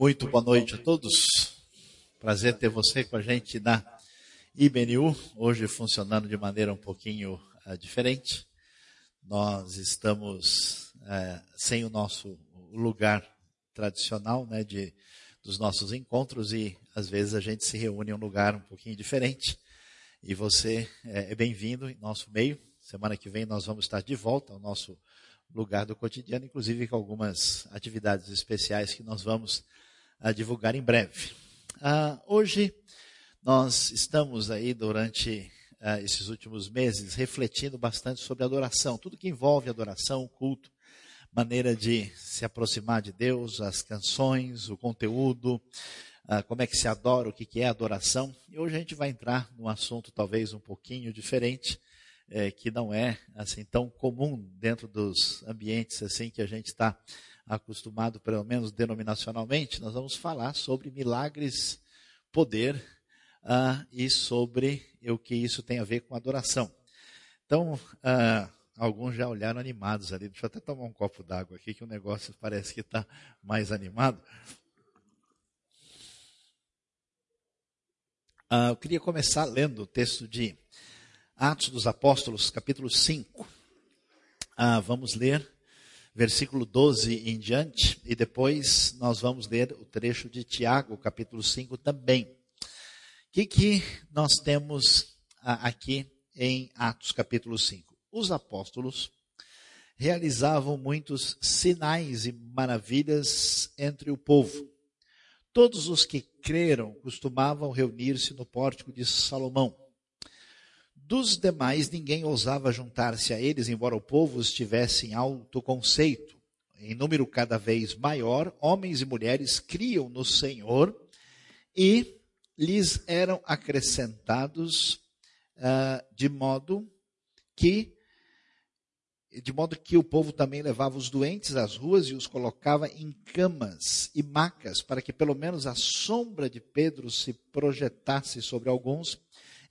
Muito boa noite a todos. Prazer ter você com a gente na IBNU, hoje funcionando de maneira um pouquinho uh, diferente. Nós estamos uh, sem o nosso lugar tradicional né, de, dos nossos encontros e às vezes a gente se reúne em um lugar um pouquinho diferente. E você uh, é bem-vindo em nosso meio. Semana que vem nós vamos estar de volta ao nosso lugar do cotidiano, inclusive com algumas atividades especiais que nós vamos a divulgar em breve. Uh, hoje nós estamos aí durante uh, esses últimos meses refletindo bastante sobre adoração, tudo que envolve adoração, culto, maneira de se aproximar de Deus, as canções, o conteúdo, uh, como é que se adora, o que, que é adoração. E hoje a gente vai entrar num assunto talvez um pouquinho diferente, é, que não é assim tão comum dentro dos ambientes assim que a gente está acostumado, pelo menos denominacionalmente, nós vamos falar sobre milagres, poder uh, e sobre o que isso tem a ver com adoração. Então, uh, alguns já olharam animados ali. Deixa eu até tomar um copo d'água aqui, que o negócio parece que está mais animado. Uh, eu queria começar lendo o texto de Atos dos Apóstolos, capítulo 5. vamos ler versículo 12 em diante, e depois nós vamos ler o trecho de Tiago, capítulo 5 também. O que, que nós temos aqui em Atos, capítulo 5? Os apóstolos realizavam muitos sinais e maravilhas entre o povo. Todos os que creram costumavam reunir-se no pórtico de Salomão. Dos demais, ninguém ousava juntar-se a eles, embora o povo estivesse em alto conceito. Em número cada vez maior, homens e mulheres criam no Senhor e lhes eram acrescentados uh, de modo que de modo que o povo também levava os doentes às ruas e os colocava em camas e macas, para que pelo menos a sombra de Pedro se projetasse sobre alguns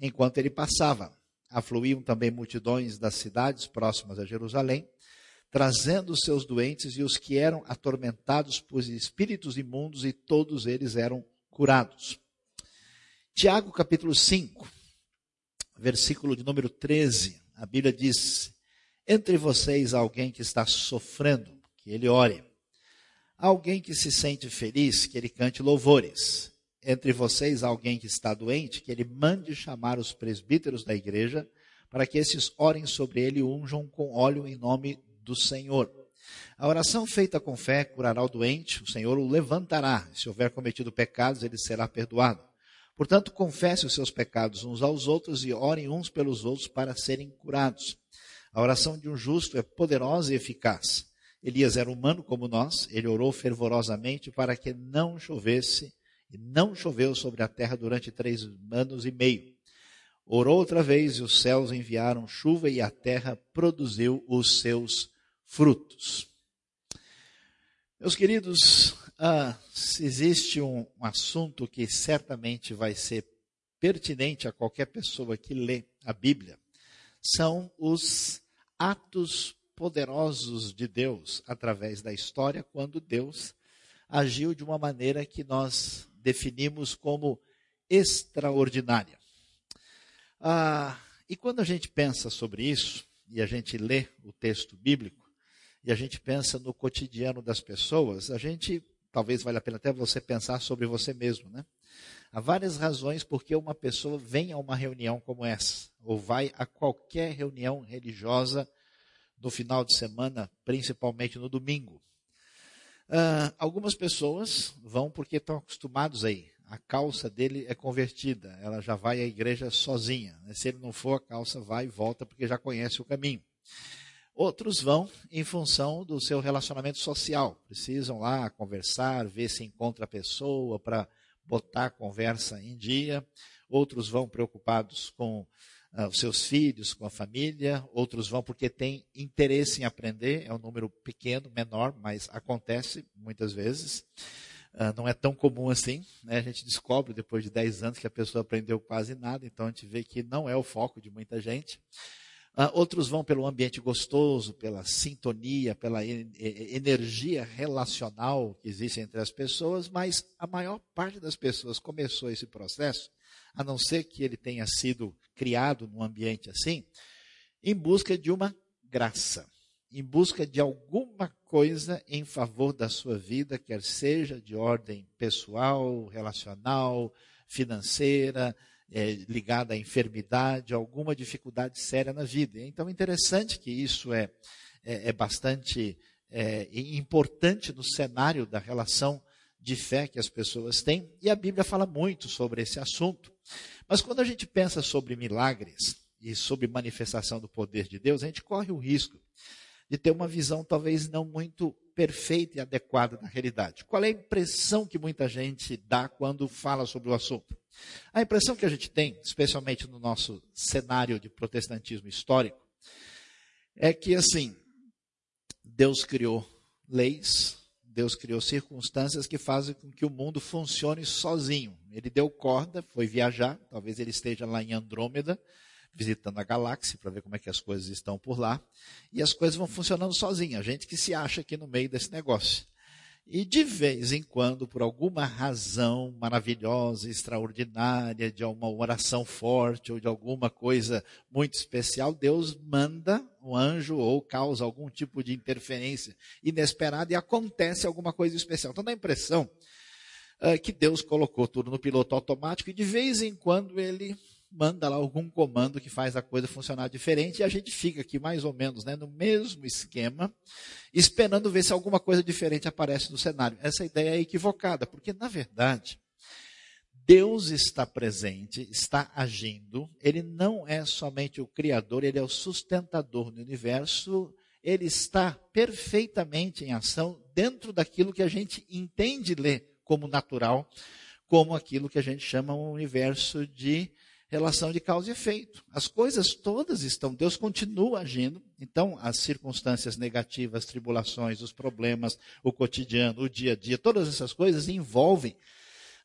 enquanto ele passava afluíam também multidões das cidades próximas a Jerusalém, trazendo seus doentes e os que eram atormentados por espíritos imundos, e todos eles eram curados. Tiago capítulo 5, versículo de número 13, a Bíblia diz: Entre vocês há alguém que está sofrendo, que ele ore. Há alguém que se sente feliz, que ele cante louvores entre vocês alguém que está doente, que ele mande chamar os presbíteros da igreja, para que esses orem sobre ele e unjam com óleo em nome do Senhor. A oração feita com fé curará o doente, o Senhor o levantará. Se houver cometido pecados, ele será perdoado. Portanto, confesse os seus pecados uns aos outros e orem uns pelos outros para serem curados. A oração de um justo é poderosa e eficaz. Elias era humano como nós, ele orou fervorosamente para que não chovesse e não choveu sobre a terra durante três anos e meio. Orou outra vez e os céus enviaram chuva e a terra produziu os seus frutos. Meus queridos, ah, se existe um, um assunto que certamente vai ser pertinente a qualquer pessoa que lê a Bíblia, são os atos poderosos de Deus através da história, quando Deus agiu de uma maneira que nós definimos como extraordinária. Ah, e quando a gente pensa sobre isso, e a gente lê o texto bíblico, e a gente pensa no cotidiano das pessoas, a gente, talvez valha a pena até você pensar sobre você mesmo, né? Há várias razões porque uma pessoa vem a uma reunião como essa, ou vai a qualquer reunião religiosa no final de semana, principalmente no domingo. Uh, algumas pessoas vão porque estão acostumados aí. A calça dele é convertida, ela já vai à igreja sozinha. Né? Se ele não for, a calça vai e volta porque já conhece o caminho. Outros vão em função do seu relacionamento social. Precisam lá conversar, ver se encontra a pessoa para botar a conversa em dia. Outros vão preocupados com os seus filhos, com a família, outros vão porque têm interesse em aprender, é um número pequeno, menor, mas acontece muitas vezes. Uh, não é tão comum assim, né? a gente descobre depois de 10 anos que a pessoa aprendeu quase nada, então a gente vê que não é o foco de muita gente. Uh, outros vão pelo ambiente gostoso, pela sintonia, pela energia relacional que existe entre as pessoas, mas a maior parte das pessoas começou esse processo, a não ser que ele tenha sido criado num ambiente assim, em busca de uma graça, em busca de alguma coisa em favor da sua vida, quer seja de ordem pessoal, relacional, financeira, é, ligada à enfermidade, alguma dificuldade séria na vida. Então, é interessante que isso é, é, é bastante é, importante no cenário da relação de fé que as pessoas têm, e a Bíblia fala muito sobre esse assunto. Mas quando a gente pensa sobre milagres e sobre manifestação do poder de Deus, a gente corre o risco de ter uma visão talvez não muito perfeita e adequada da realidade. Qual é a impressão que muita gente dá quando fala sobre o assunto? A impressão que a gente tem, especialmente no nosso cenário de protestantismo histórico, é que assim, Deus criou leis, Deus criou circunstâncias que fazem com que o mundo funcione sozinho. Ele deu corda, foi viajar, talvez ele esteja lá em Andrômeda, visitando a galáxia para ver como é que as coisas estão por lá, e as coisas vão funcionando sozinhas. A gente que se acha aqui no meio desse negócio. E de vez em quando, por alguma razão maravilhosa, extraordinária, de uma oração forte ou de alguma coisa muito especial, Deus manda um anjo ou causa algum tipo de interferência inesperada e acontece alguma coisa especial. Então dá a impressão uh, que Deus colocou tudo no piloto automático e de vez em quando ele manda lá algum comando que faz a coisa funcionar diferente e a gente fica aqui mais ou menos né, no mesmo esquema, esperando ver se alguma coisa diferente aparece no cenário. Essa ideia é equivocada, porque na verdade, Deus está presente, está agindo, ele não é somente o Criador, ele é o sustentador do universo, ele está perfeitamente em ação dentro daquilo que a gente entende ler como natural, como aquilo que a gente chama um universo de relação de causa e efeito. As coisas todas estão, Deus continua agindo. Então, as circunstâncias negativas, tribulações, os problemas, o cotidiano, o dia a dia, todas essas coisas envolvem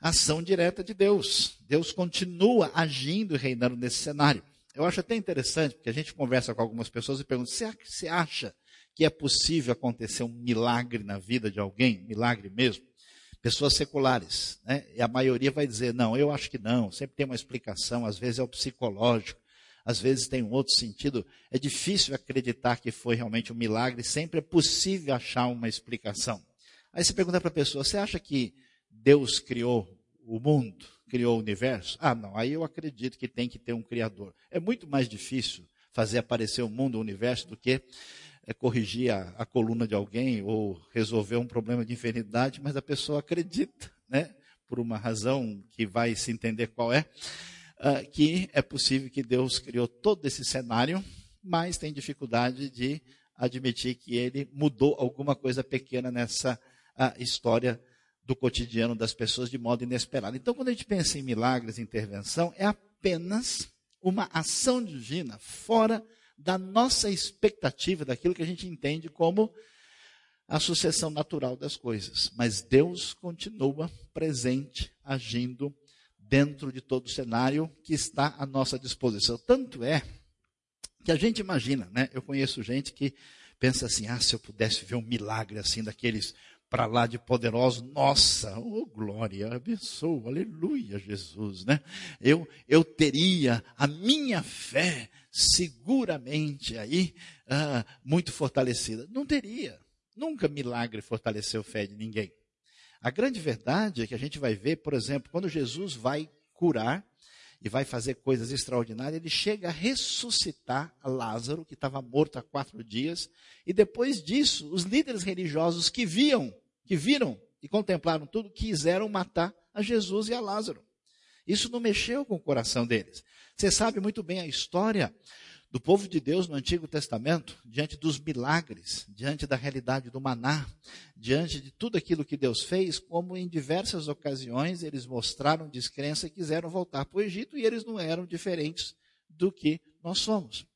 ação direta de Deus. Deus continua agindo e reinando nesse cenário. Eu acho até interessante, porque a gente conversa com algumas pessoas e pergunta: você acha que é possível acontecer um milagre na vida de alguém? Milagre mesmo? Pessoas seculares, né? E a maioria vai dizer, não, eu acho que não, sempre tem uma explicação, às vezes é o psicológico, às vezes tem um outro sentido. É difícil acreditar que foi realmente um milagre, sempre é possível achar uma explicação. Aí você pergunta para a pessoa, você acha que Deus criou o mundo, criou o universo? Ah, não, aí eu acredito que tem que ter um criador. É muito mais difícil fazer aparecer o mundo, o universo, do que é, corrigir a, a, coluna de alguém ou resolver um problema de enfermidade, mas a pessoa acredita, né, por uma razão que vai se entender qual é, uh, que é possível que Deus criou todo esse cenário, mas tem dificuldade de admitir que ele mudou alguma coisa pequena nessa uh, história do cotidiano das pessoas de modo inesperado. Então, quando a gente pensa em milagres, intervenção, é apenas uma ação divina fora da nossa expectativa, daquilo que a gente entende como a sucessão natural das coisas. Mas Deus continua presente, agindo dentro de todo o cenário que está à nossa disposição. Tanto é que a gente imagina, né? Eu conheço gente que pensa assim: ah, se eu pudesse ver um milagre assim daqueles para lá de poderoso, nossa, oh glória, abençoa, aleluia, Jesus, né? Eu, eu teria a minha fé seguramente aí ah, muito fortalecida. Não teria. Nunca milagre fortaleceu a fé de ninguém. A grande verdade é que a gente vai ver, por exemplo, quando Jesus vai curar e vai fazer coisas extraordinárias, ele chega a ressuscitar Lázaro, que estava morto há quatro dias, e depois disso, os líderes religiosos que viam, que viram e contemplaram tudo, quiseram matar a Jesus e a Lázaro. Isso não mexeu com o coração deles. Você sabe muito bem a história do povo de Deus no Antigo Testamento, diante dos milagres, diante da realidade do maná, diante de tudo aquilo que Deus fez, como em diversas ocasiões eles mostraram descrença e quiseram voltar para o Egito e eles não eram diferentes do que nós somos.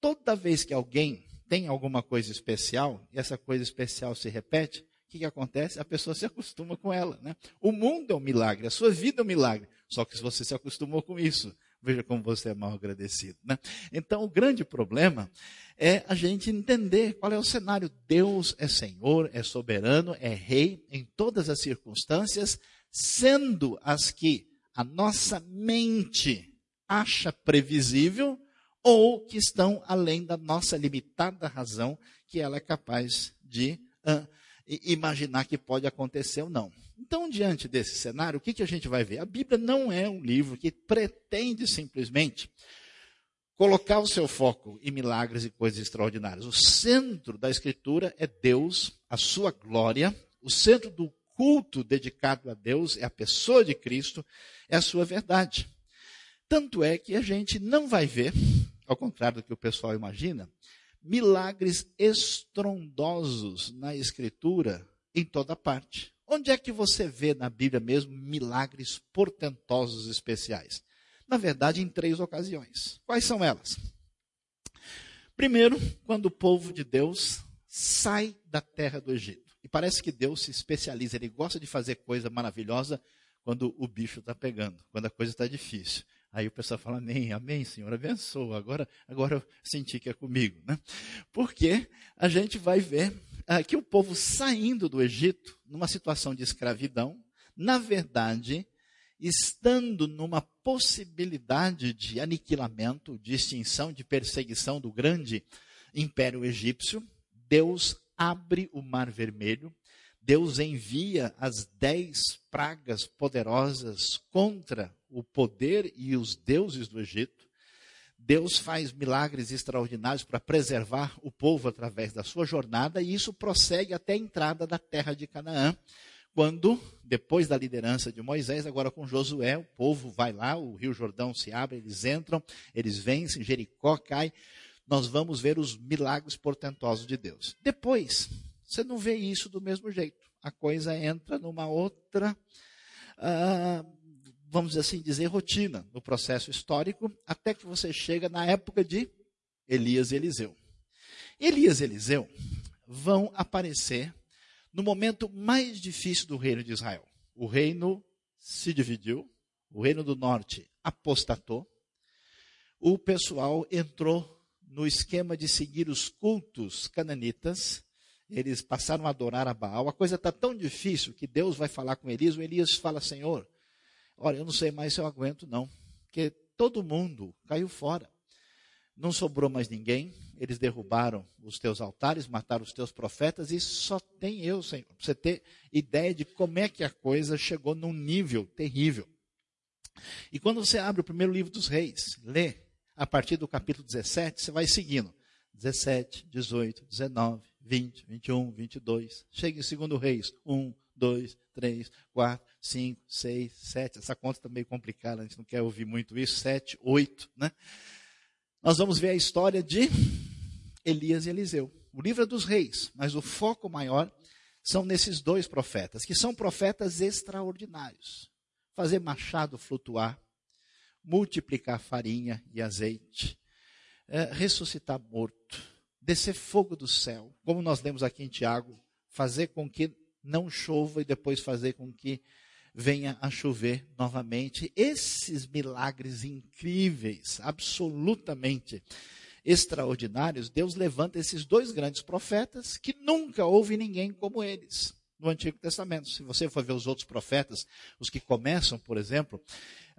Toda vez que alguém tem alguma coisa especial e essa coisa especial se repete, o que, que acontece? A pessoa se acostuma com ela. Né? O mundo é um milagre, a sua vida é um milagre. Só que se você se acostumou com isso, Veja como você é mal agradecido. Né? Então, o grande problema é a gente entender qual é o cenário. Deus é Senhor, é soberano, é Rei em todas as circunstâncias, sendo as que a nossa mente acha previsível ou que estão além da nossa limitada razão, que ela é capaz de uh, imaginar que pode acontecer ou não. Então, diante desse cenário, o que, que a gente vai ver? A Bíblia não é um livro que pretende simplesmente colocar o seu foco em milagres e coisas extraordinárias. O centro da Escritura é Deus, a sua glória, o centro do culto dedicado a Deus é a pessoa de Cristo, é a sua verdade. Tanto é que a gente não vai ver, ao contrário do que o pessoal imagina, milagres estrondosos na Escritura em toda parte. Onde é que você vê na Bíblia mesmo milagres portentosos especiais? Na verdade, em três ocasiões. Quais são elas? Primeiro, quando o povo de Deus sai da terra do Egito. E parece que Deus se especializa, ele gosta de fazer coisa maravilhosa quando o bicho está pegando, quando a coisa está difícil. Aí o pessoal fala, amém, amém, Senhor, abençoa. Agora, agora eu senti que é comigo. Né? Porque a gente vai ver que o povo saindo do Egito, numa situação de escravidão, na verdade, estando numa possibilidade de aniquilamento, de extinção, de perseguição do grande império egípcio, Deus abre o mar vermelho, Deus envia as dez pragas poderosas contra o poder e os deuses do Egito. Deus faz milagres extraordinários para preservar o povo através da sua jornada, e isso prossegue até a entrada da terra de Canaã, quando, depois da liderança de Moisés, agora com Josué, o povo vai lá, o rio Jordão se abre, eles entram, eles vencem, Jericó cai. Nós vamos ver os milagres portentosos de Deus. Depois, você não vê isso do mesmo jeito. A coisa entra numa outra. Uh, vamos assim dizer, rotina no processo histórico, até que você chega na época de Elias e Eliseu. Elias e Eliseu vão aparecer no momento mais difícil do reino de Israel. O reino se dividiu, o reino do norte apostatou, o pessoal entrou no esquema de seguir os cultos cananitas, eles passaram a adorar a Baal. A coisa está tão difícil que Deus vai falar com Elias. O Elias fala: Senhor, Olha, eu não sei mais se eu aguento, não. Porque todo mundo caiu fora. Não sobrou mais ninguém. Eles derrubaram os teus altares, mataram os teus profetas, e só tem eu, Senhor. Para você ter ideia de como é que a coisa chegou num nível terrível. E quando você abre o primeiro livro dos reis, lê a partir do capítulo 17, você vai seguindo. 17, 18, 19, 20, 21, 22. Chega em segundo reis. 1, 2, 3, 4, 5, 6, 7. Essa conta está meio complicada, a gente não quer ouvir muito isso. 7, 8, né? Nós vamos ver a história de Elias e Eliseu. O livro é dos reis, mas o foco maior são nesses dois profetas, que são profetas extraordinários. Fazer machado flutuar, multiplicar farinha e azeite, é, ressuscitar morto, descer fogo do céu, como nós lemos aqui em Tiago, fazer com que não chova e depois fazer com que venha a chover novamente. Esses milagres incríveis, absolutamente extraordinários, Deus levanta esses dois grandes profetas que nunca houve ninguém como eles no Antigo Testamento. Se você for ver os outros profetas, os que começam, por exemplo,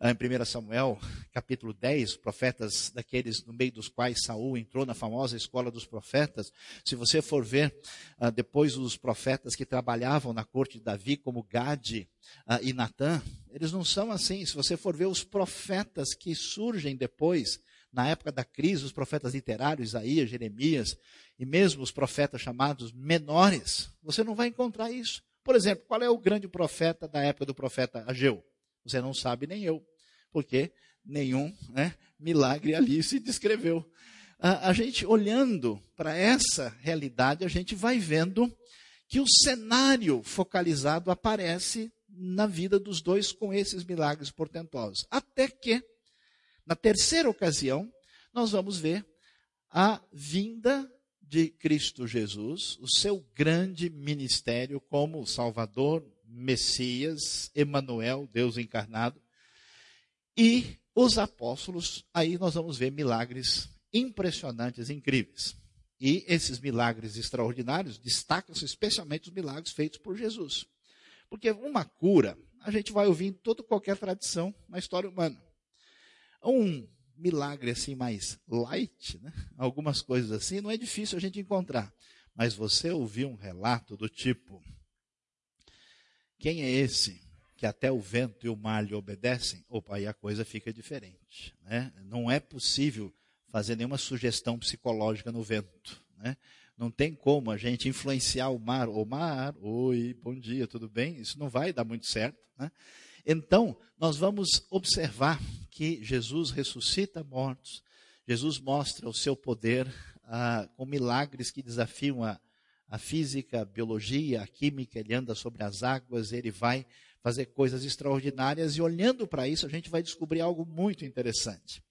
em 1 Samuel, capítulo 10, profetas daqueles no meio dos quais Saul entrou na famosa escola dos profetas. Se você for ver uh, depois os profetas que trabalhavam na corte de Davi, como Gade uh, e Natã, eles não são assim. Se você for ver os profetas que surgem depois, na época da crise, os profetas literários, Isaías, Jeremias, e mesmo os profetas chamados menores, você não vai encontrar isso. Por exemplo, qual é o grande profeta da época do profeta Ageu? Você não sabe nem eu porque nenhum né, milagre ali se descreveu. A, a gente olhando para essa realidade, a gente vai vendo que o cenário focalizado aparece na vida dos dois com esses milagres portentosos. Até que, na terceira ocasião, nós vamos ver a vinda de Cristo Jesus, o seu grande ministério como Salvador, Messias, Emanuel, Deus encarnado, e os apóstolos, aí nós vamos ver milagres impressionantes, incríveis. E esses milagres extraordinários destacam-se especialmente os milagres feitos por Jesus. Porque uma cura, a gente vai ouvir em toda qualquer tradição na história humana. Um milagre assim mais light, né? algumas coisas assim, não é difícil a gente encontrar. Mas você ouvir um relato do tipo: quem é esse que até o vento e o mar lhe obedecem? Opa, aí a coisa fica diferente. Né? Não é possível fazer nenhuma sugestão psicológica no vento. Né? Não tem como a gente influenciar o mar. O mar, oi, bom dia, tudo bem? Isso não vai dar muito certo. Né? Então, nós vamos observar que Jesus ressuscita mortos, Jesus mostra o seu poder ah, com milagres que desafiam a, a física, a biologia, a química, ele anda sobre as águas, ele vai fazer coisas extraordinárias e olhando para isso a gente vai descobrir algo muito interessante.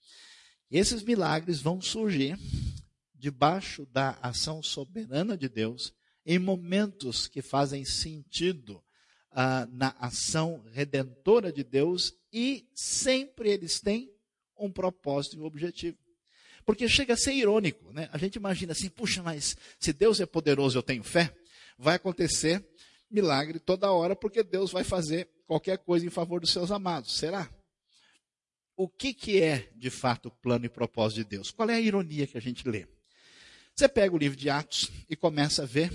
Esses milagres vão surgir debaixo da ação soberana de Deus em momentos que fazem sentido ah, na ação redentora de Deus e sempre eles têm um propósito e um objetivo. Porque chega a ser irônico, né? A gente imagina assim, puxa, mas se Deus é poderoso, eu tenho fé, vai acontecer milagre toda hora, porque Deus vai fazer qualquer coisa em favor dos seus amados. Será? O que, que é, de fato, o plano e propósito de Deus? Qual é a ironia que a gente lê? Você pega o livro de Atos e começa a ver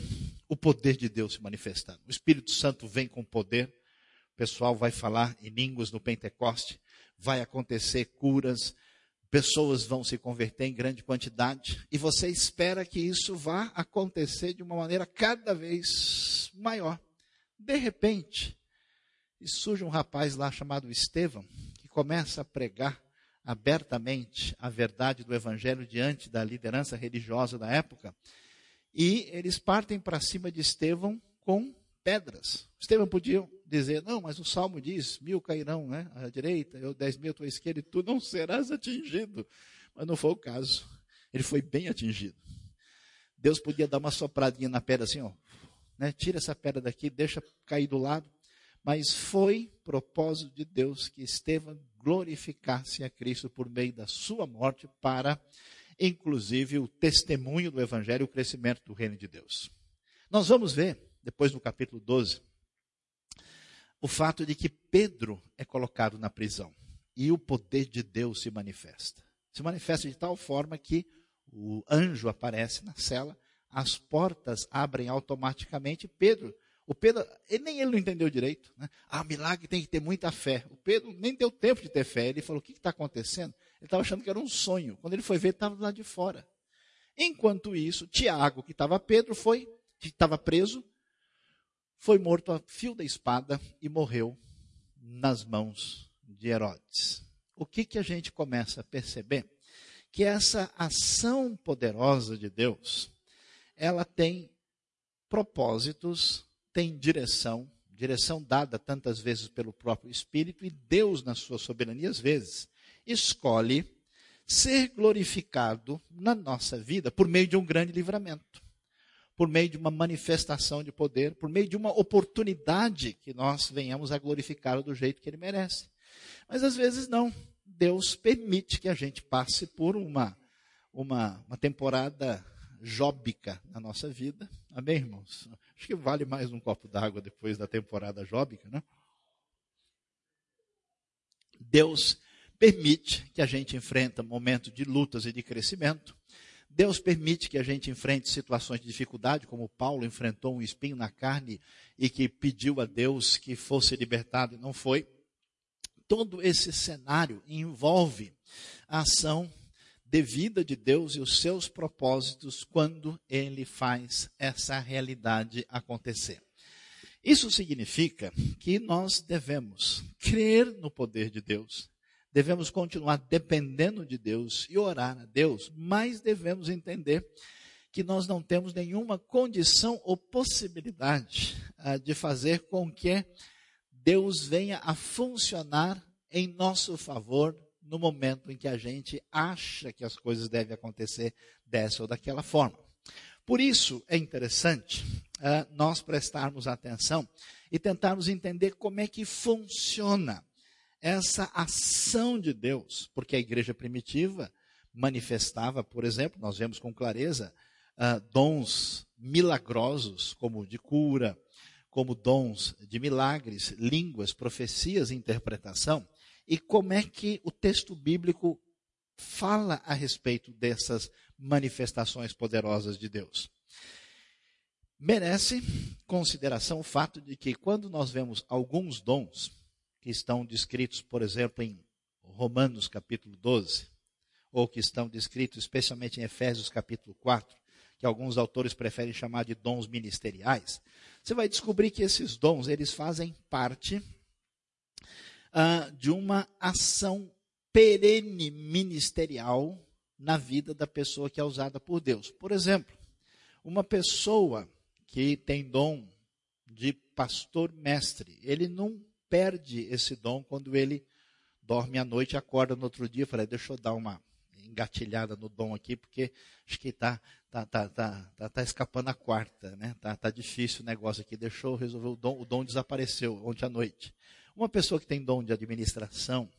o poder de Deus se manifestando. O Espírito Santo vem com poder, o pessoal vai falar em línguas no Pentecoste, vai acontecer curas, pessoas vão se converter em grande quantidade, e você espera que isso vá acontecer de uma maneira cada vez maior. De repente, surge um rapaz lá chamado Estevão, que começa a pregar abertamente a verdade do evangelho diante da liderança religiosa da época, e eles partem para cima de Estevão com pedras. Estevão podia dizer, não, mas o Salmo diz, mil cairão né, à direita, eu dez mil à tua esquerda, e tu não serás atingido. Mas não foi o caso. Ele foi bem atingido. Deus podia dar uma sopradinha na pedra assim, ó, né, tira essa pedra daqui, deixa cair do lado. Mas foi propósito de Deus que Estevão glorificasse a Cristo por meio da sua morte para inclusive o testemunho do Evangelho e o crescimento do reino de Deus. Nós vamos ver, depois no capítulo 12, o fato de que Pedro é colocado na prisão e o poder de Deus se manifesta. Se manifesta de tal forma que o anjo aparece na cela, as portas abrem automaticamente. Pedro, o Pedro, ele, nem ele não entendeu direito. Né? Ah, milagre tem que ter muita fé. O Pedro nem deu tempo de ter fé. Ele falou: o que está acontecendo? Ele estava achando que era um sonho. Quando ele foi ver, estava lá de fora. Enquanto isso, Tiago, que estava Pedro, foi, que estava preso, foi morto a fio da espada e morreu nas mãos de Herodes. O que, que a gente começa a perceber? Que essa ação poderosa de Deus, ela tem propósitos, tem direção, direção dada tantas vezes pelo próprio Espírito, e Deus, na sua soberania, às vezes, escolhe ser glorificado na nossa vida por meio de um grande livramento, por meio de uma manifestação de poder, por meio de uma oportunidade que nós venhamos a glorificá-lo do jeito que ele merece. Mas às vezes não. Deus permite que a gente passe por uma, uma, uma temporada jóbica na nossa vida. Amém, irmãos? Acho que vale mais um copo d'água depois da temporada jóbica, né? Deus permite que a gente enfrenta momentos de lutas e de crescimento. Deus permite que a gente enfrente situações de dificuldade, como Paulo enfrentou um espinho na carne e que pediu a Deus que fosse libertado e não foi. Todo esse cenário envolve a ação devida de Deus e os seus propósitos quando ele faz essa realidade acontecer. Isso significa que nós devemos crer no poder de Deus, devemos continuar dependendo de Deus e orar a Deus, mas devemos entender que nós não temos nenhuma condição ou possibilidade uh, de fazer com que Deus venha a funcionar em nosso favor no momento em que a gente acha que as coisas devem acontecer dessa ou daquela forma. Por isso é interessante uh, nós prestarmos atenção e tentarmos entender como é que funciona essa ação de Deus, porque a igreja primitiva manifestava, por exemplo, nós vemos com clareza, uh, dons milagrosos, como de cura, como dons de milagres, línguas, profecias interpretação. E como é que o texto bíblico fala a respeito dessas manifestações poderosas de Deus? Merece consideração o fato de que quando nós vemos alguns dons que estão descritos, por exemplo, em Romanos capítulo 12, ou que estão descritos especialmente em Efésios capítulo 4, que alguns autores preferem chamar de dons ministeriais, você vai descobrir que esses dons, eles fazem parte de uma ação perene ministerial na vida da pessoa que é usada por Deus. Por exemplo, uma pessoa que tem dom de pastor mestre, ele não perde esse dom quando ele dorme à noite acorda no outro dia e fala, deixa eu dar uma engatilhada no dom aqui, porque acho que está tá, tá, tá, tá, tá escapando a quarta, né? Tá, tá difícil o negócio aqui, deixou eu resolver o dom, o dom desapareceu ontem à noite. Uma pessoa que tem dom de administração,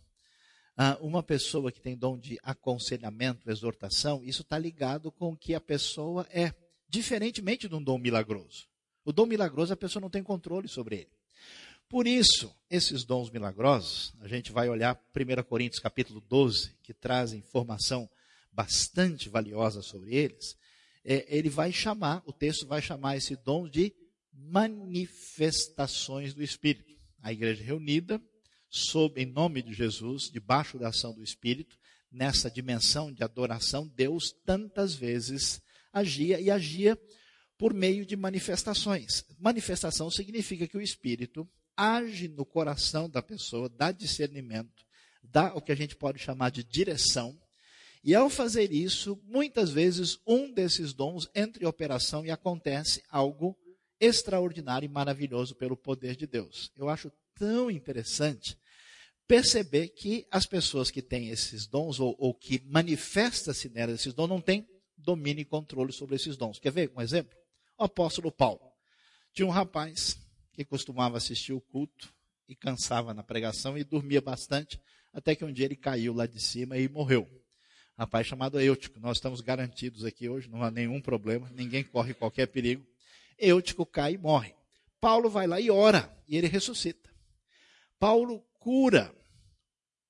ah, uma pessoa que tem dom de aconselhamento, exortação, isso está ligado com o que a pessoa é diferentemente de um dom milagroso. O dom milagroso a pessoa não tem controle sobre ele. Por isso, esses dons milagrosos, a gente vai olhar 1 Coríntios capítulo 12, que traz informação bastante valiosa sobre eles. É, ele vai chamar, o texto vai chamar esse dom de manifestações do Espírito. A igreja reunida, sob, em nome de Jesus, debaixo da ação do Espírito, nessa dimensão de adoração, Deus tantas vezes agia e agia por meio de manifestações. Manifestação significa que o Espírito age no coração da pessoa, dá discernimento, dá o que a gente pode chamar de direção. E ao fazer isso, muitas vezes um desses dons entra em operação e acontece algo extraordinário e maravilhoso pelo poder de Deus. Eu acho tão interessante perceber que as pessoas que têm esses dons ou, ou que manifesta-se nelas esses dons não têm domínio e controle sobre esses dons. Quer ver um exemplo? O apóstolo Paulo. Tinha um rapaz que costumava assistir o culto e cansava na pregação e dormia bastante, até que um dia ele caiu lá de cima e morreu. Rapaz chamado Eutico. Nós estamos garantidos aqui hoje, não há nenhum problema, ninguém corre qualquer perigo. Eutico cai e morre. Paulo vai lá e ora, e ele ressuscita. Paulo cura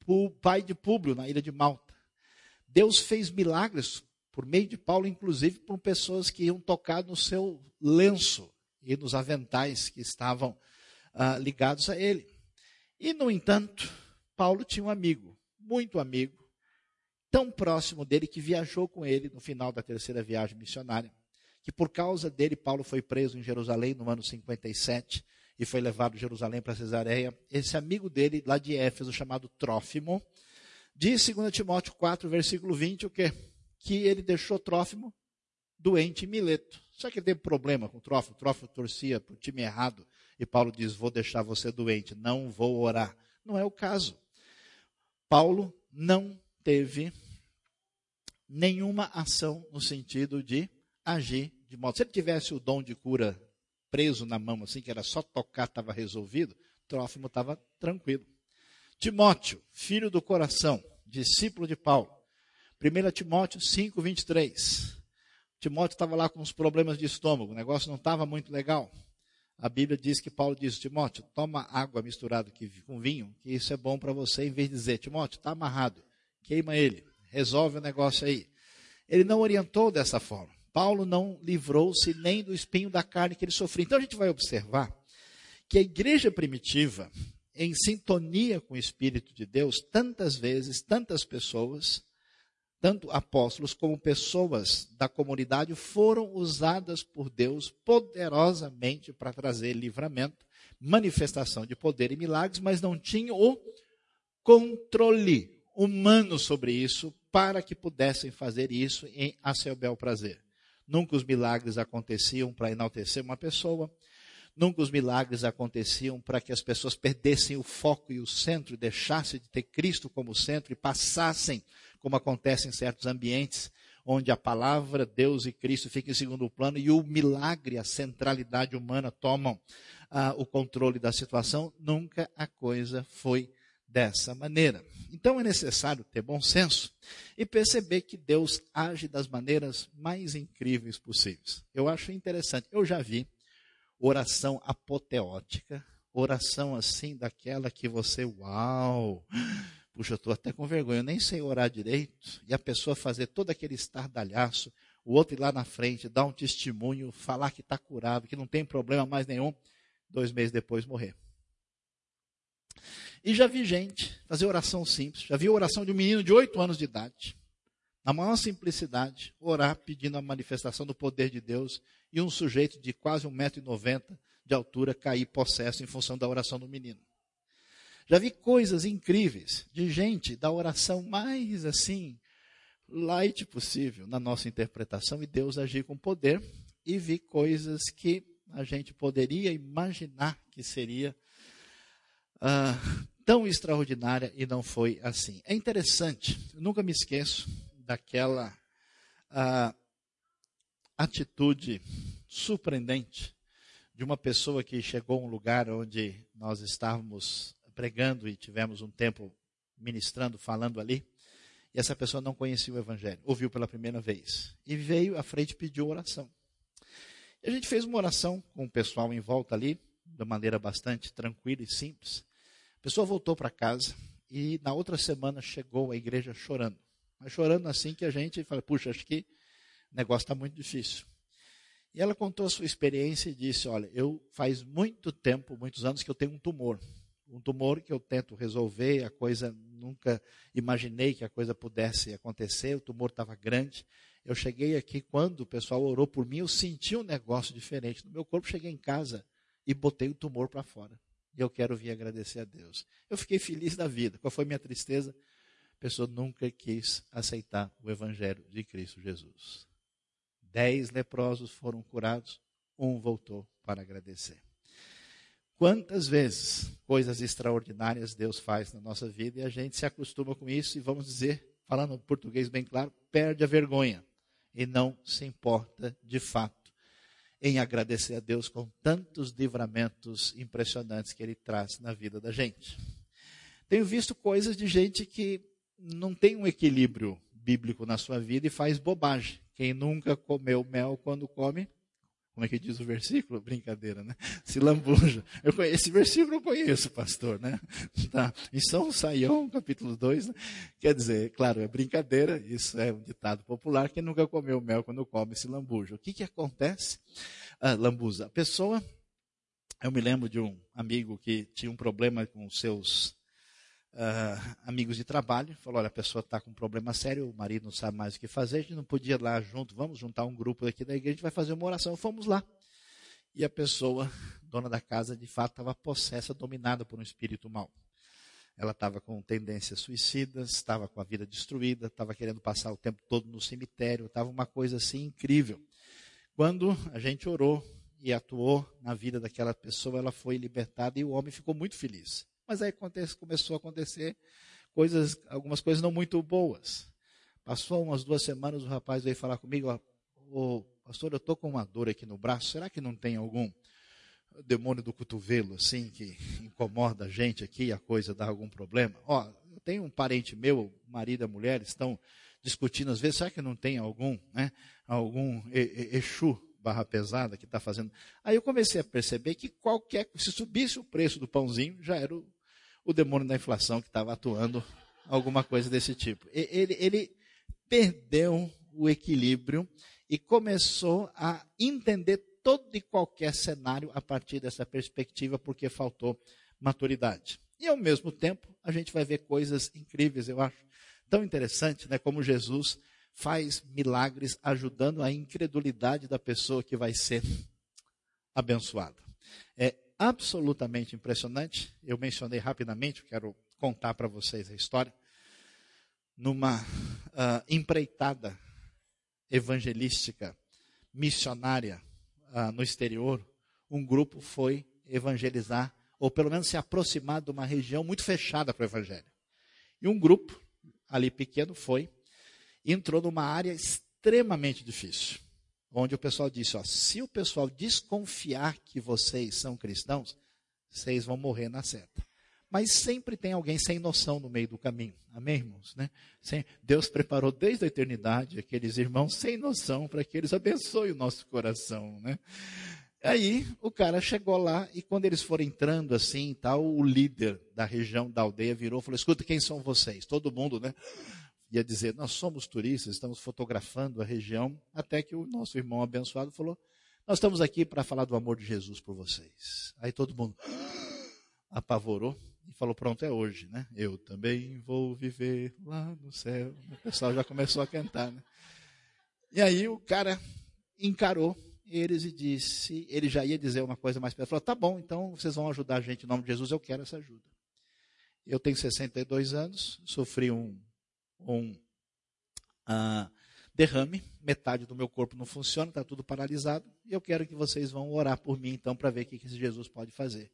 o pai de Públio na ilha de Malta. Deus fez milagres por meio de Paulo, inclusive por pessoas que iam tocar no seu lenço e nos aventais que estavam ah, ligados a ele. E, no entanto, Paulo tinha um amigo, muito amigo, tão próximo dele que viajou com ele no final da terceira viagem missionária, que por causa dele Paulo foi preso em Jerusalém no ano 57 e foi levado de Jerusalém para Cesareia. Esse amigo dele, lá de Éfeso, chamado Trófimo, diz 2 Timóteo 4, versículo 20, o quê? que ele deixou Trófimo doente em Mileto. Só que ele teve problema com Trófimo. Trófimo torcia para o time errado. E Paulo diz: Vou deixar você doente, não vou orar. Não é o caso. Paulo não teve nenhuma ação no sentido de agir de modo. Se ele tivesse o dom de cura preso na mão, assim, que era só tocar, estava resolvido, Trófimo estava tranquilo. Timóteo, filho do coração, discípulo de Paulo, 1 Timóteo 5, 23. Timóteo estava lá com uns problemas de estômago, o negócio não estava muito legal. A Bíblia diz que Paulo diz, Timóteo, toma água misturada com vinho, que isso é bom para você, em vez de dizer, Timóteo, está amarrado, queima ele, resolve o negócio aí. Ele não orientou dessa forma. Paulo não livrou-se nem do espinho da carne que ele sofreu. Então a gente vai observar que a igreja primitiva, em sintonia com o Espírito de Deus, tantas vezes, tantas pessoas, tanto apóstolos como pessoas da comunidade foram usadas por Deus poderosamente para trazer livramento, manifestação de poder e milagres, mas não tinham o controle humano sobre isso para que pudessem fazer isso em a seu bel prazer. Nunca os milagres aconteciam para enaltecer uma pessoa, nunca os milagres aconteciam para que as pessoas perdessem o foco e o centro, e deixassem de ter Cristo como centro e passassem como acontece em certos ambientes, onde a palavra, Deus e Cristo ficam em segundo plano e o milagre, a centralidade humana tomam ah, o controle da situação, nunca a coisa foi dessa maneira. Então é necessário ter bom senso e perceber que Deus age das maneiras mais incríveis possíveis. Eu acho interessante. Eu já vi oração apoteótica, oração assim daquela que você, uau, puxa, eu estou até com vergonha, eu nem sei orar direito, e a pessoa fazer todo aquele estardalhaço, o outro ir lá na frente, dar um testemunho, falar que está curado, que não tem problema mais nenhum, dois meses depois morrer. E já vi gente fazer oração simples. Já vi oração de um menino de oito anos de idade. Na maior simplicidade, orar pedindo a manifestação do poder de Deus e um sujeito de quase 1,90m de altura cair possesso em função da oração do menino. Já vi coisas incríveis de gente da oração mais assim, light possível na nossa interpretação e Deus agir com poder. E vi coisas que a gente poderia imaginar que seria ah, tão extraordinária e não foi assim. É interessante, nunca me esqueço daquela ah, atitude surpreendente de uma pessoa que chegou a um lugar onde nós estávamos pregando e tivemos um tempo ministrando, falando ali. E essa pessoa não conhecia o Evangelho, ouviu pela primeira vez. E veio à frente e pediu oração. E a gente fez uma oração com o pessoal em volta ali, de maneira bastante tranquila e simples. A pessoa voltou para casa e na outra semana chegou à igreja chorando. Mas chorando assim que a gente fala, puxa, acho que o negócio está muito difícil. E ela contou a sua experiência e disse, olha, eu faz muito tempo, muitos anos que eu tenho um tumor. Um tumor que eu tento resolver, a coisa nunca imaginei que a coisa pudesse acontecer, o tumor estava grande. Eu cheguei aqui, quando o pessoal orou por mim, eu senti um negócio diferente no meu corpo. Cheguei em casa, e botei o tumor para fora. E eu quero vir agradecer a Deus. Eu fiquei feliz da vida. Qual foi minha tristeza? A pessoa nunca quis aceitar o Evangelho de Cristo Jesus. Dez leprosos foram curados, um voltou para agradecer. Quantas vezes coisas extraordinárias Deus faz na nossa vida e a gente se acostuma com isso e vamos dizer, falando português bem claro, perde a vergonha e não se importa de fato em agradecer a Deus com tantos livramentos impressionantes que Ele traz na vida da gente. Tenho visto coisas de gente que não tem um equilíbrio bíblico na sua vida e faz bobagem. Quem nunca comeu mel quando come, como é que diz o versículo? Brincadeira, né? Se lambuja. Eu conheço, esse versículo eu conheço, pastor, né? Tá. Em São Saião, capítulo 2, né? quer dizer, claro, é brincadeira, isso é um ditado popular, quem nunca comeu mel quando come se lambuja. O que que acontece? Ah, lambuza. A pessoa, eu me lembro de um amigo que tinha um problema com seus uh, amigos de trabalho, falou, olha, a pessoa está com um problema sério, o marido não sabe mais o que fazer, a gente não podia ir lá junto, vamos juntar um grupo aqui da igreja, a gente vai fazer uma oração. Fomos lá. E a pessoa, dona da casa, de fato estava possessa, dominada por um espírito mau. Ela estava com tendências suicidas, estava com a vida destruída, estava querendo passar o tempo todo no cemitério, estava uma coisa assim incrível. Quando a gente orou e atuou na vida daquela pessoa, ela foi libertada e o homem ficou muito feliz. Mas aí começou a acontecer coisas, algumas coisas não muito boas. Passou umas duas semanas, o rapaz veio falar comigo, ó, oh, pastor, eu estou com uma dor aqui no braço, será que não tem algum demônio do cotovelo, assim, que incomoda a gente aqui e a coisa dá algum problema? Ó, eu tenho um parente meu, marido e mulher, estão discutindo às vezes, será que não tem algum, né, algum Exu barra pesada que está fazendo? Aí eu comecei a perceber que qualquer, se subisse o preço do pãozinho, já era o, o demônio da inflação que estava atuando, alguma coisa desse tipo. Ele, ele perdeu o equilíbrio e começou a entender todo e qualquer cenário a partir dessa perspectiva, porque faltou maturidade. E ao mesmo tempo, a gente vai ver coisas incríveis, eu acho. Tão interessante, né, como Jesus faz milagres ajudando a incredulidade da pessoa que vai ser abençoada. É absolutamente impressionante. Eu mencionei rapidamente, quero contar para vocês a história. Numa uh, empreitada evangelística, missionária uh, no exterior, um grupo foi evangelizar, ou pelo menos se aproximar de uma região muito fechada para o evangelho. E um grupo ali pequeno foi, entrou numa área extremamente difícil onde o pessoal disse: ó, se o pessoal desconfiar que vocês são cristãos, vocês vão morrer na certa. Mas sempre tem alguém sem noção no meio do caminho. Amém, irmãos? Né? Deus preparou desde a eternidade aqueles irmãos sem noção para que eles abençoem o nosso coração. Né? Aí o cara chegou lá e quando eles foram entrando assim, tal, o líder da região da aldeia virou e falou: "Escuta, quem são vocês?" Todo mundo, né? Ia dizer: "Nós somos turistas, estamos fotografando a região", até que o nosso irmão abençoado falou: "Nós estamos aqui para falar do amor de Jesus por vocês". Aí todo mundo apavorou e falou: "Pronto, é hoje, né? Eu também vou viver lá no céu". O pessoal já começou a cantar, né? E aí o cara encarou eles e disse, ele já ia dizer uma coisa mais perto, falou, tá bom, então vocês vão ajudar a gente em nome de Jesus, eu quero essa ajuda. Eu tenho 62 anos, sofri um, um uh, derrame, metade do meu corpo não funciona, está tudo paralisado, e eu quero que vocês vão orar por mim então para ver o que esse Jesus pode fazer.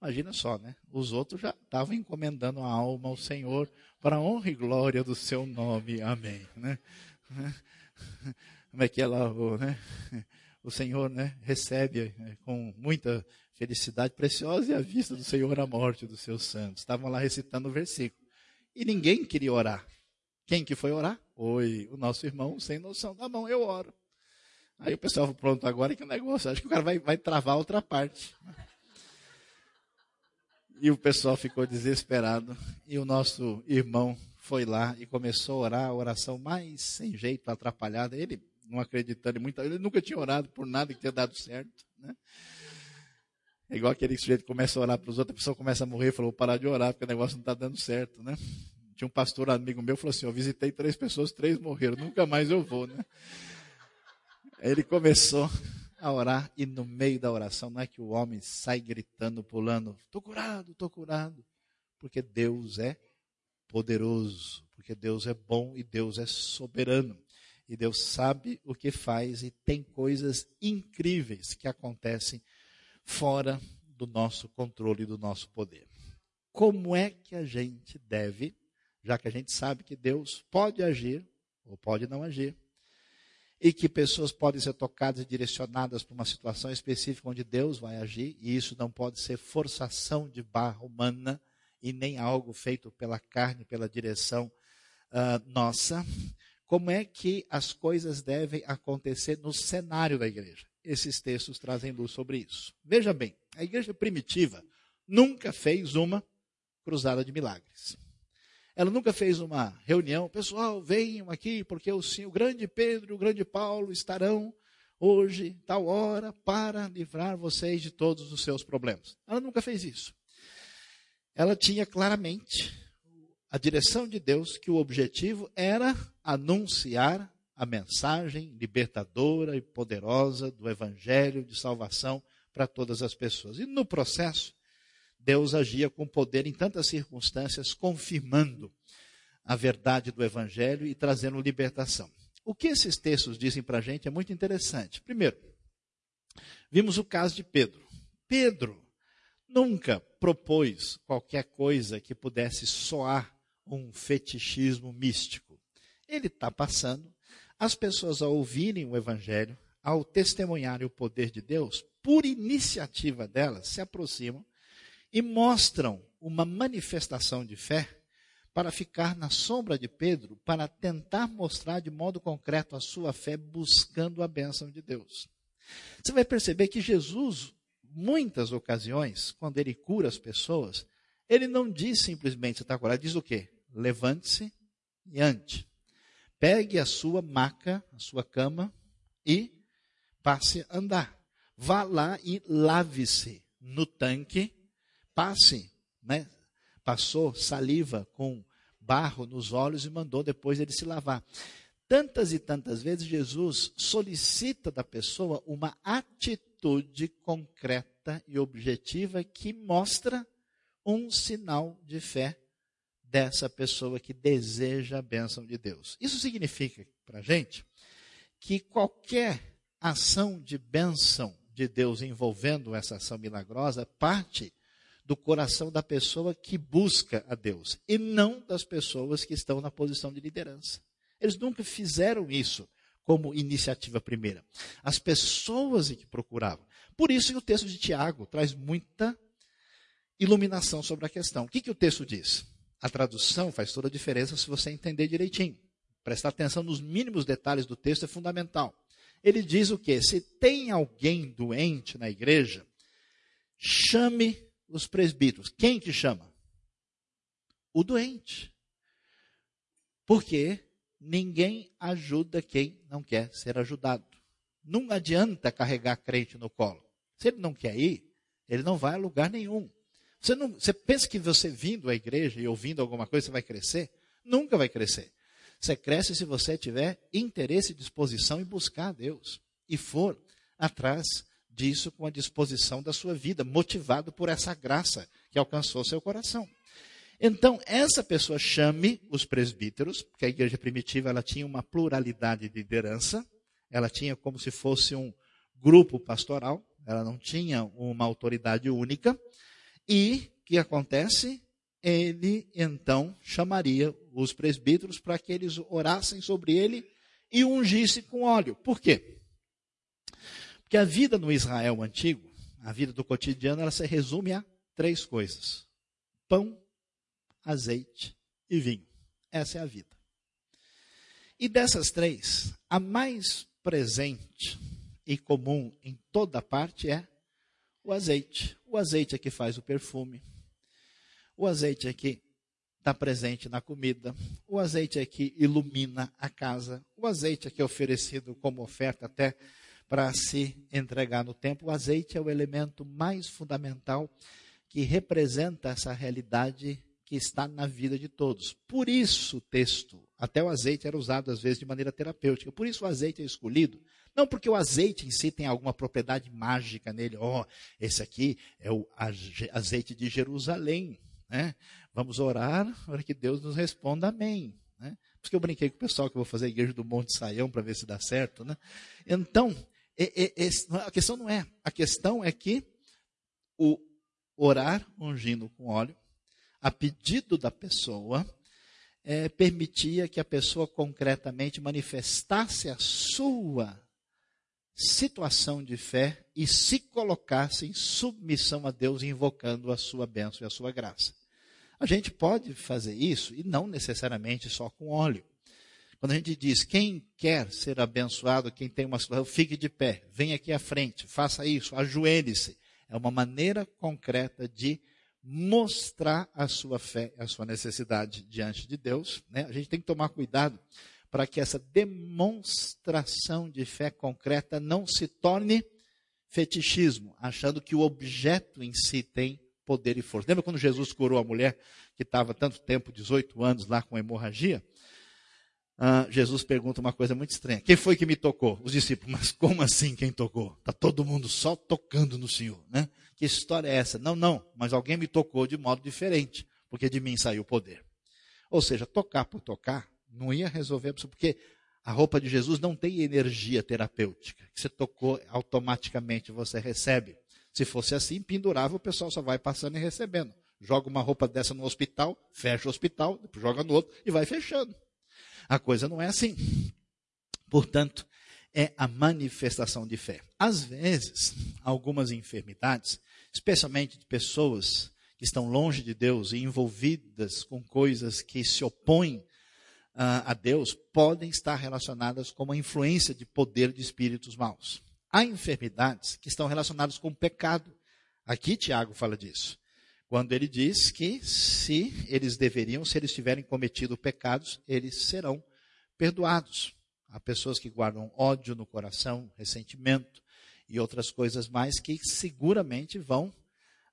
Imagina só, né? Os outros já estavam encomendando a alma ao Senhor para a honra e glória do seu nome. Amém. Né? Como é que lá, né? o Senhor né, recebe é, com muita felicidade preciosa e à vista do Senhor a morte dos seus santos. Estavam lá recitando o versículo. E ninguém queria orar. Quem que foi orar? Oi, o nosso irmão sem noção. Tá bom, eu oro. Aí o pessoal, pronto, agora que negócio, acho que o cara vai, vai travar outra parte. E o pessoal ficou desesperado. E o nosso irmão foi lá e começou a orar a oração mais sem jeito, atrapalhada. Ele não acreditando em muita Ele nunca tinha orado por nada que tenha dado certo. Né? É igual aquele sujeito que começa a orar para os outros, a pessoa começa a morrer e falou, parar de orar, porque o negócio não está dando certo. Né? Tinha um pastor amigo meu falou assim, eu visitei três pessoas, três morreram, nunca mais eu vou. Né? Ele começou a orar e no meio da oração não é que o homem sai gritando, pulando, estou curado, estou curado, porque Deus é poderoso, porque Deus é bom e Deus é soberano. E Deus sabe o que faz e tem coisas incríveis que acontecem fora do nosso controle e do nosso poder. Como é que a gente deve, já que a gente sabe que Deus pode agir ou pode não agir, e que pessoas podem ser tocadas e direcionadas para uma situação específica onde Deus vai agir, e isso não pode ser forçação de barra humana e nem algo feito pela carne, pela direção uh, nossa como é que as coisas devem acontecer no cenário da igreja. Esses textos trazem luz sobre isso. Veja bem, a igreja primitiva nunca fez uma cruzada de milagres. Ela nunca fez uma reunião, pessoal, venham aqui, porque o, o grande Pedro e o grande Paulo estarão hoje, tal hora, para livrar vocês de todos os seus problemas. Ela nunca fez isso. Ela tinha claramente a direção de Deus que o objetivo era anunciar a mensagem libertadora e poderosa do evangelho de salvação para todas as pessoas. E no processo, Deus agia com poder em tantas circunstâncias, confirmando a verdade do evangelho e trazendo libertação. O que esses textos dizem para a gente é muito interessante. Primeiro, vimos o caso de Pedro. Pedro nunca propôs qualquer coisa que pudesse soar um fetichismo místico. Ele está passando, as pessoas ao ouvirem o Evangelho, ao testemunharem o poder de Deus, por iniciativa delas, se aproximam e mostram uma manifestação de fé para ficar na sombra de Pedro, para tentar mostrar de modo concreto a sua fé, buscando a bênção de Deus. Você vai perceber que Jesus, muitas ocasiões, quando ele cura as pessoas, ele não diz simplesmente, você está curado, diz o quê? levante-se e ande. Pegue a sua maca, a sua cama e passe a andar. Vá lá e lave-se no tanque, passe, né? Passou saliva com barro nos olhos e mandou depois ele se lavar. Tantas e tantas vezes Jesus solicita da pessoa uma atitude concreta e objetiva que mostra um sinal de fé dessa pessoa que deseja a bênção de Deus. Isso significa para a gente que qualquer ação de bênção de Deus envolvendo essa ação milagrosa parte do coração da pessoa que busca a Deus e não das pessoas que estão na posição de liderança. Eles nunca fizeram isso como iniciativa primeira. As pessoas que procuravam. Por isso que o texto de Tiago traz muita iluminação sobre a questão. O que, que o texto diz? A tradução faz toda a diferença se você entender direitinho. Prestar atenção nos mínimos detalhes do texto é fundamental. Ele diz o quê? Se tem alguém doente na igreja, chame os presbíteros. Quem que chama? O doente. Porque ninguém ajuda quem não quer ser ajudado. Não adianta carregar crente no colo. Se ele não quer ir, ele não vai a lugar nenhum. Você, não, você pensa que você vindo à igreja e ouvindo alguma coisa, você vai crescer? Nunca vai crescer. Você cresce se você tiver interesse e disposição em buscar a Deus. E for atrás disso com a disposição da sua vida, motivado por essa graça que alcançou seu coração. Então, essa pessoa chame os presbíteros, porque a igreja primitiva ela tinha uma pluralidade de liderança, ela tinha como se fosse um grupo pastoral, ela não tinha uma autoridade única. E o que acontece? Ele então chamaria os presbíteros para que eles orassem sobre ele e ungisse com óleo. Por quê? Porque a vida no Israel antigo, a vida do cotidiano, ela se resume a três coisas: pão, azeite e vinho. Essa é a vida. E dessas três, a mais presente e comum em toda parte é o azeite. O azeite é que faz o perfume. O azeite é que está presente na comida. O azeite é que ilumina a casa. O azeite é que é oferecido como oferta até para se entregar no tempo. O azeite é o elemento mais fundamental que representa essa realidade que está na vida de todos. Por isso o texto, até o azeite era usado às vezes de maneira terapêutica. Por isso o azeite é escolhido. Não porque o azeite em si tem alguma propriedade mágica nele. Ó, oh, esse aqui é o azeite de Jerusalém. Né? Vamos orar para que Deus nos responda amém. Né? Por isso que eu brinquei com o pessoal que eu vou fazer a igreja do Monte Saião para ver se dá certo. Né? Então, é, a questão não é. A questão é que o orar ungindo com óleo a pedido da pessoa, é, permitia que a pessoa concretamente manifestasse a sua situação de fé e se colocasse em submissão a Deus, invocando a sua bênção e a sua graça. A gente pode fazer isso e não necessariamente só com óleo. Quando a gente diz, quem quer ser abençoado, quem tem uma situação, fique de pé, venha aqui à frente, faça isso, ajoelhe-se. É uma maneira concreta de mostrar a sua fé, a sua necessidade diante de Deus. Né? A gente tem que tomar cuidado para que essa demonstração de fé concreta não se torne fetichismo, achando que o objeto em si tem poder e força. Lembra quando Jesus curou a mulher que estava tanto tempo, 18 anos, lá com hemorragia? Ah, Jesus pergunta uma coisa muito estranha: Quem foi que me tocou? Os discípulos, mas como assim quem tocou? Está todo mundo só tocando no Senhor, né? Que história é essa? Não, não, mas alguém me tocou de modo diferente, porque de mim saiu o poder. Ou seja, tocar por tocar não ia resolver, porque a roupa de Jesus não tem energia terapêutica. Que você tocou, automaticamente você recebe. Se fosse assim, pendurava, o pessoal só vai passando e recebendo. Joga uma roupa dessa no hospital, fecha o hospital, joga no outro e vai fechando. A coisa não é assim. Portanto, é a manifestação de fé. Às vezes, algumas enfermidades especialmente de pessoas que estão longe de Deus e envolvidas com coisas que se opõem uh, a Deus, podem estar relacionadas com uma influência de poder de espíritos maus. Há enfermidades que estão relacionadas com o pecado. Aqui Tiago fala disso. Quando ele diz que se eles deveriam, se eles tiverem cometido pecados, eles serão perdoados. Há pessoas que guardam ódio no coração, ressentimento, e outras coisas mais que seguramente vão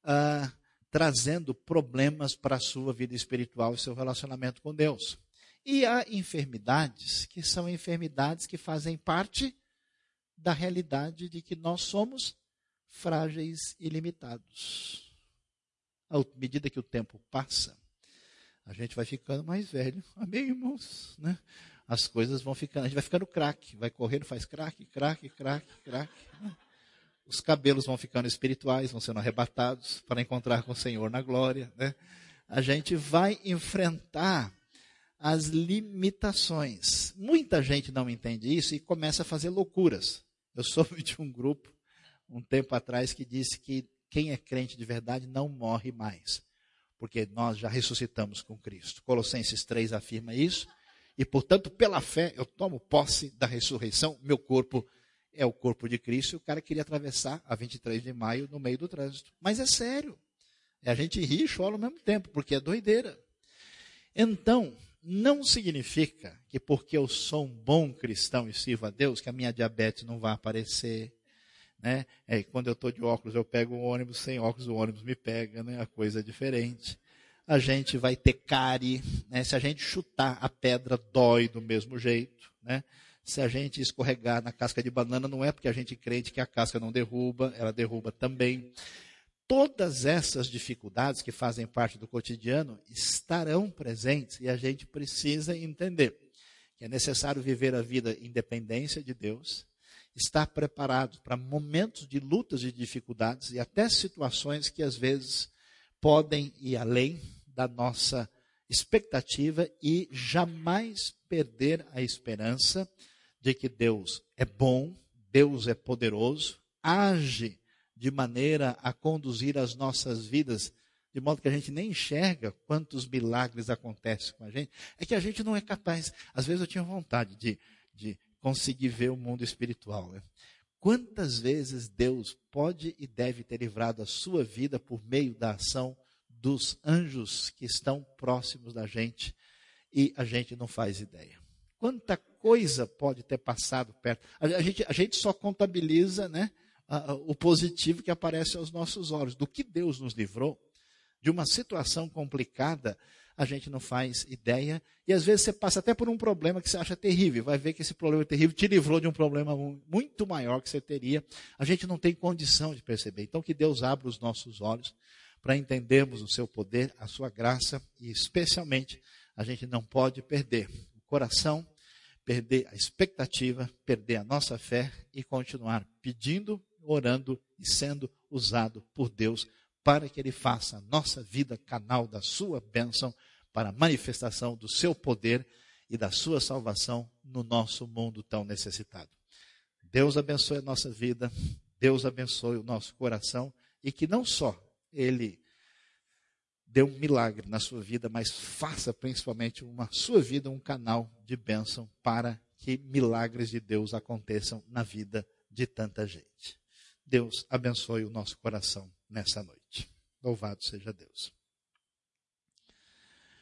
ah, trazendo problemas para a sua vida espiritual e seu relacionamento com Deus. E há enfermidades que são enfermidades que fazem parte da realidade de que nós somos frágeis e limitados. À medida que o tempo passa, a gente vai ficando mais velho. Amém, irmãos? Né? As coisas vão ficando, a gente vai ficando craque, vai correndo, faz craque, craque, craque, craque. Né? os cabelos vão ficando espirituais, vão sendo arrebatados para encontrar com o Senhor na glória. Né? A gente vai enfrentar as limitações. Muita gente não entende isso e começa a fazer loucuras. Eu soube de um grupo, um tempo atrás, que disse que quem é crente de verdade não morre mais, porque nós já ressuscitamos com Cristo. Colossenses 3 afirma isso, e portanto, pela fé, eu tomo posse da ressurreição, meu corpo é o corpo de Cristo, e o cara queria atravessar a 23 de maio no meio do trânsito. Mas é sério. É a gente ri e chora ao mesmo tempo, porque é doideira. Então, não significa que porque eu sou um bom cristão e sirvo a Deus, que a minha diabetes não vai aparecer. Né? É, quando eu estou de óculos, eu pego o ônibus, sem óculos, o ônibus me pega, né? a coisa é diferente. A gente vai ter cárie, né? se a gente chutar a pedra, dói do mesmo jeito. Né? Se a gente escorregar na casca de banana, não é porque a gente crente que a casca não derruba, ela derruba também todas essas dificuldades que fazem parte do cotidiano estarão presentes e a gente precisa entender que é necessário viver a vida em dependência de Deus, estar preparado para momentos de lutas e dificuldades e até situações que às vezes podem ir além da nossa expectativa e jamais perder a esperança de que Deus é bom, Deus é poderoso, age de maneira a conduzir as nossas vidas, de modo que a gente nem enxerga quantos milagres acontecem com a gente, é que a gente não é capaz. Às vezes eu tinha vontade de, de conseguir ver o mundo espiritual. Né? Quantas vezes Deus pode e deve ter livrado a sua vida por meio da ação dos anjos que estão próximos da gente e a gente não faz ideia. Quanta coisa pode ter passado perto. A, a gente, a gente só contabiliza, né? o positivo que aparece aos nossos olhos. Do que Deus nos livrou, de uma situação complicada, a gente não faz ideia. E às vezes você passa até por um problema que você acha terrível. Vai ver que esse problema é terrível te livrou de um problema muito maior que você teria. A gente não tem condição de perceber. Então, que Deus abra os nossos olhos para entendermos o seu poder, a sua graça e, especialmente, a gente não pode perder o coração, perder a expectativa, perder a nossa fé e continuar pedindo orando e sendo usado por Deus para que Ele faça a nossa vida canal da sua bênção para a manifestação do seu poder e da sua salvação no nosso mundo tão necessitado. Deus abençoe a nossa vida, Deus abençoe o nosso coração e que não só Ele dê um milagre na sua vida, mas faça principalmente uma sua vida um canal de bênção para que milagres de Deus aconteçam na vida de tanta gente. Deus abençoe o nosso coração nessa noite. Louvado seja Deus.